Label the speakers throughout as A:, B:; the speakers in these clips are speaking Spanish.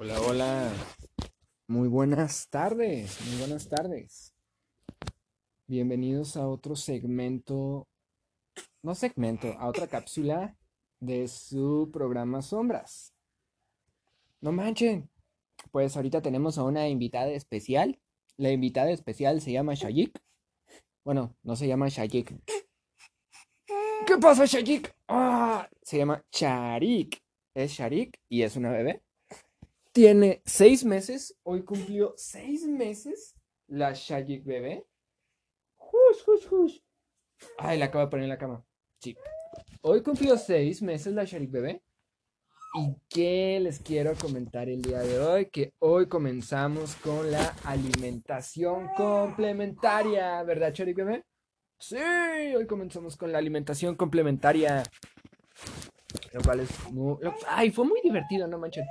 A: Hola, hola. Muy buenas tardes, muy buenas tardes. Bienvenidos a otro segmento, no segmento, a otra cápsula de su programa Sombras. No manchen. Pues ahorita tenemos a una invitada especial. La invitada especial se llama Shayik. Bueno, no se llama Shayik. ¿Qué pasa, Shayik? Ah, se llama Sharik. Es Sharik y es una bebé. Tiene seis meses. Hoy cumplió seis meses la Shayik bebé. Hush, hush, hush. Ay, la acabo de poner en la cama. Sí. Hoy cumplió seis meses la Sharik bebé. ¿Y qué les quiero comentar el día de hoy? Que hoy comenzamos con la alimentación complementaria, ¿verdad, Sharik bebé? Sí, hoy comenzamos con la alimentación complementaria. Lo cual es muy... Ay, fue muy divertido, no manches.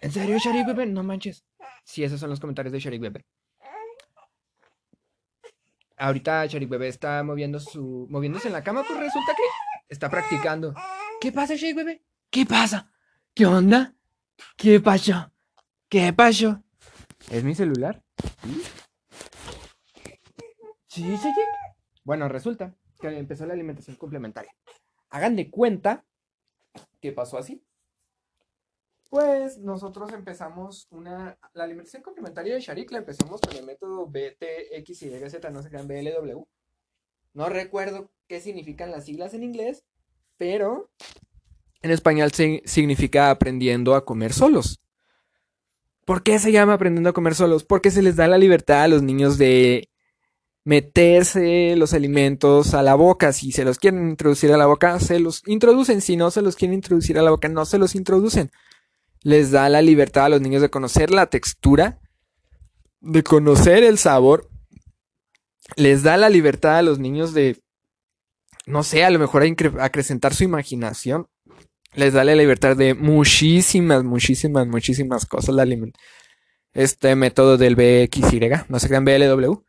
A: ¿En serio, Sharik bebé? No manches. Sí, esos son los comentarios de Sharik bebé. Ahorita Sharik bebé está moviendo su... moviéndose en la cama, pues resulta que está practicando. ¿Qué pasa, Sharik bebé? ¿Qué pasa? ¿Qué onda? ¿Qué pasó? ¿Qué pasó? ¿Es mi celular? ¿Sí? ¿Sí, Sharik? Bueno, resulta que empezó la alimentación complementaria. Hagan de cuenta que pasó así. Pues nosotros empezamos una. La alimentación complementaria de Sharik la empezamos con el método BTXYZ, no sé qué, BLW. No recuerdo qué significan las siglas en inglés, pero en español si- significa aprendiendo a comer solos. ¿Por qué se llama aprendiendo a comer solos? Porque se les da la libertad a los niños de meterse los alimentos a la boca. Si se los quieren introducir a la boca, se los introducen. Si no se los quieren introducir a la boca, no se los introducen. Les da la libertad a los niños de conocer la textura, de conocer el sabor. Les da la libertad a los niños de, no sé, a lo mejor acrecentar su imaginación. Les da la libertad de muchísimas, muchísimas, muchísimas cosas. La este método del BXY, no se crean BLW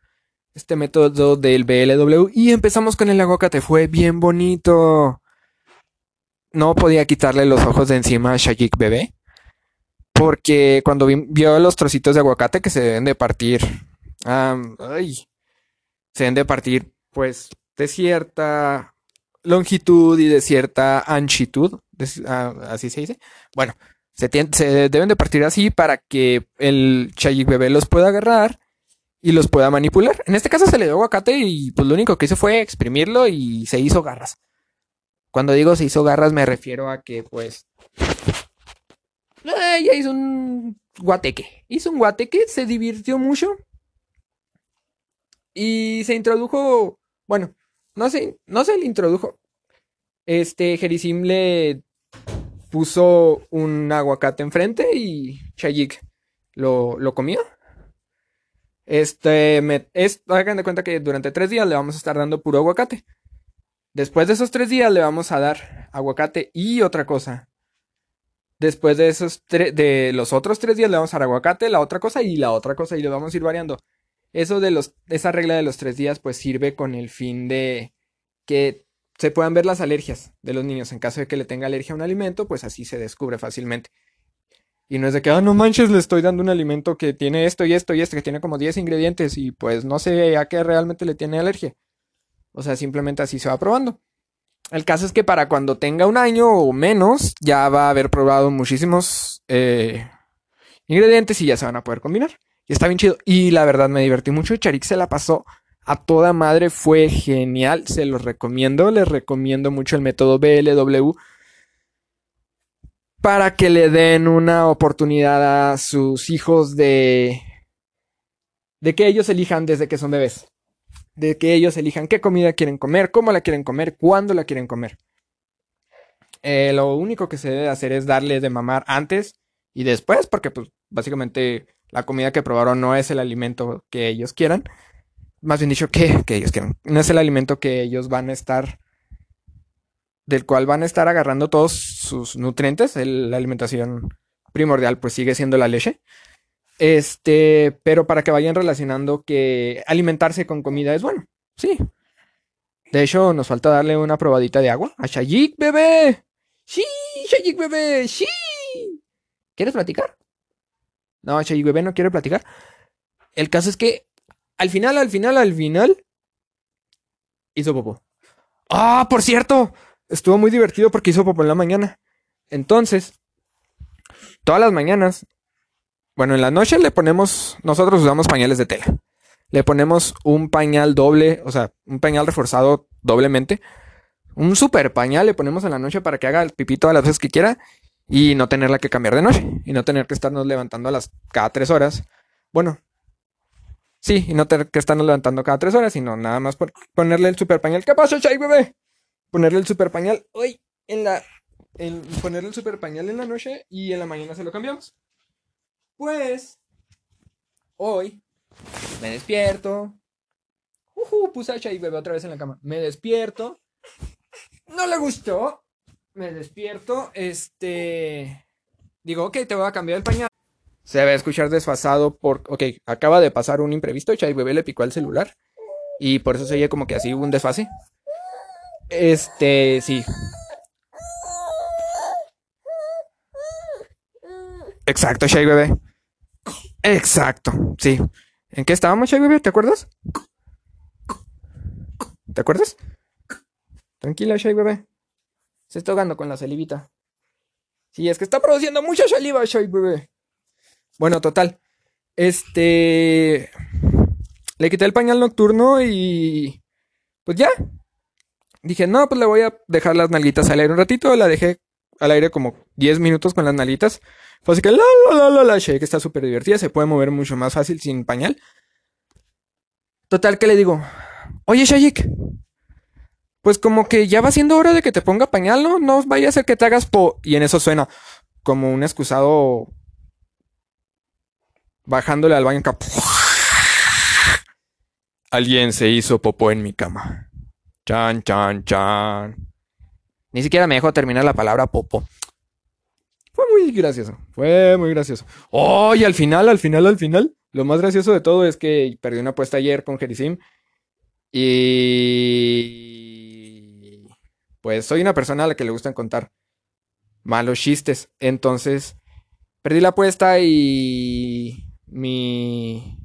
A: este método del BLW y empezamos con el aguacate. Fue bien bonito. No podía quitarle los ojos de encima a Shayik bebé. Porque cuando vi- vio los trocitos de aguacate que se deben de partir. se deben de partir, pues, de cierta longitud y de cierta anchitud. de- ah, así se dice. Bueno, se, deben de partir así para que el Shayik bebé los pueda agarrar y los pueda manipular. En este caso se le dio aguacate y pues lo único que hizo fue exprimirlo y se hizo garras. Cuando digo se hizo garras me refiero a que pues ella hizo un guateque. Hizo un guateque, se divirtió mucho y se introdujo, bueno, no sé, no se le introdujo. Este Jerisim le puso un aguacate enfrente y Chayik lo, lo comió. Este, me, es, hagan de cuenta que durante tres días le vamos a estar dando puro aguacate. Después de esos tres días le vamos a dar aguacate y otra cosa. Después de esos de los otros tres días le vamos a dar aguacate, la otra cosa y la otra cosa y lo vamos a ir variando. Eso de los, esa regla de los tres días pues sirve con el fin de que se puedan ver las alergias de los niños. En caso de que le tenga alergia a un alimento, pues así se descubre fácilmente. Y no es de que, ah, no manches, le estoy dando un alimento que tiene esto y esto y esto, que tiene como 10 ingredientes y pues no sé a qué realmente le tiene alergia. O sea, simplemente así se va probando. El caso es que para cuando tenga un año o menos, ya va a haber probado muchísimos eh, ingredientes y ya se van a poder combinar. Y está bien chido. Y la verdad me divertí mucho. Charik se la pasó a toda madre. Fue genial. Se los recomiendo. Les recomiendo mucho el método BLW para que le den una oportunidad a sus hijos de de que ellos elijan desde que son bebés. De que ellos elijan qué comida quieren comer, cómo la quieren comer, cuándo la quieren comer. Eh, lo único que se debe hacer es darle de mamar antes y después, porque pues básicamente la comida que probaron no es el alimento que ellos quieran. Más bien dicho, que, que ellos quieran. No es el alimento que ellos van a estar del cual van a estar agarrando todos sus nutrientes. La alimentación primordial pues sigue siendo la leche. Este, pero para que vayan relacionando que alimentarse con comida es bueno. Sí. De hecho, nos falta darle una probadita de agua a Shayik, bebé. Sí, Shayik, bebé. Sí. ¿Quieres platicar? No, Chay bebé no quiere platicar. El caso es que al final, al final, al final, hizo popó. Ah, por cierto, estuvo muy divertido porque hizo popó en la mañana. Entonces, todas las mañanas, bueno, en la noche le ponemos, nosotros usamos pañales de tela. Le ponemos un pañal doble, o sea, un pañal reforzado doblemente. Un super pañal le ponemos en la noche para que haga el pipí todas las veces que quiera y no tenerla que cambiar de noche y no tener que estarnos levantando a las cada tres horas. Bueno, sí, y no tener que estarnos levantando cada tres horas, sino nada más por ponerle el super pañal. ¿Qué pasa, Chay, bebé? Ponerle el super pañal hoy en la. En ponerle el super pañal en la noche y en la mañana se lo cambiamos. Pues. Hoy. Me despierto. Uh, puse a Chay bebé otra vez en la cama. Me despierto. No le gustó me despierto, este... Digo, ok, te voy a cambiar el pañal. Se va a escuchar desfasado por... Ok, acaba de pasar un imprevisto, Chay Bebé le picó al celular. Y por eso se oye como que así un desfase. Este, sí. Exacto, Shay Bebé. Exacto, sí. ¿En qué estábamos, Shay Bebé? ¿Te acuerdas? ¿Te acuerdas? Tranquila, Shay Bebé. Se está ahogando con la salivita. Sí, es que está produciendo mucha saliva, Shoy, bebé. Bueno, total. Este. Le quité el pañal nocturno y. Pues ya. Dije, no, pues le voy a dejar las nalguitas al aire un ratito. La dejé al aire como 10 minutos con las nalguitas. Fue así que la la la la que está súper divertida. Se puede mover mucho más fácil sin pañal. Total, ¿qué le digo? Oye, Shayik, pues como que ya va siendo hora de que te ponga pañal, ¿no? No vaya a ser que te hagas po. Y en eso suena como un excusado bajándole al baño. Alguien se hizo popó en mi cama. Chan, chan, chan. Ni siquiera me dejó terminar la palabra popo. Fue muy gracioso. Fue muy gracioso. Oh, y al final, al final, al final. Lo más gracioso de todo es que perdí una apuesta ayer con Jerisim. Y pues soy una persona a la que le gustan contar malos chistes. Entonces, perdí la apuesta y mi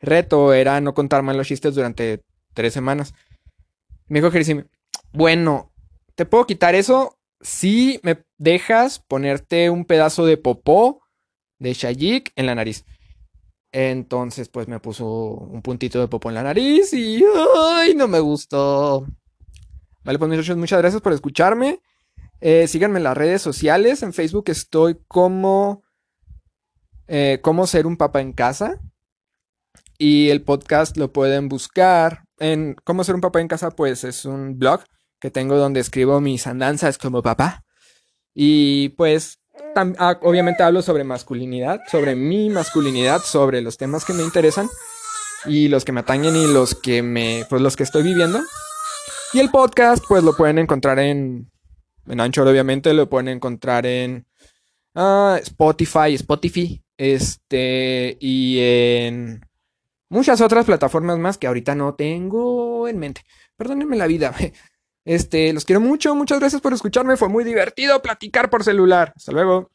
A: reto era no contar malos chistes durante tres semanas. Me dijo Jerisime, bueno, ¿te puedo quitar eso? Si me dejas ponerte un pedazo de popó de Shayik en la nariz. Entonces, pues me puso un puntito de popó en la nariz y ¡ay! No me gustó. Vale, pues muchachos, muchas gracias por escucharme. Eh, síganme en las redes sociales. En Facebook estoy como eh, ser un papá en casa. Y el podcast lo pueden buscar en Cómo ser un papá en casa, pues es un blog que tengo donde escribo mis andanzas como papá. Y pues ah, obviamente hablo sobre masculinidad, sobre mi masculinidad, sobre los temas que me interesan y los que me atañen y los que me, pues los que estoy viviendo. Y el podcast, pues lo pueden encontrar en, en Anchor, obviamente, lo pueden encontrar en uh, Spotify, Spotify, este, y en muchas otras plataformas más que ahorita no tengo en mente. Perdónenme la vida. Este, los quiero mucho, muchas gracias por escucharme, fue muy divertido platicar por celular. Hasta luego.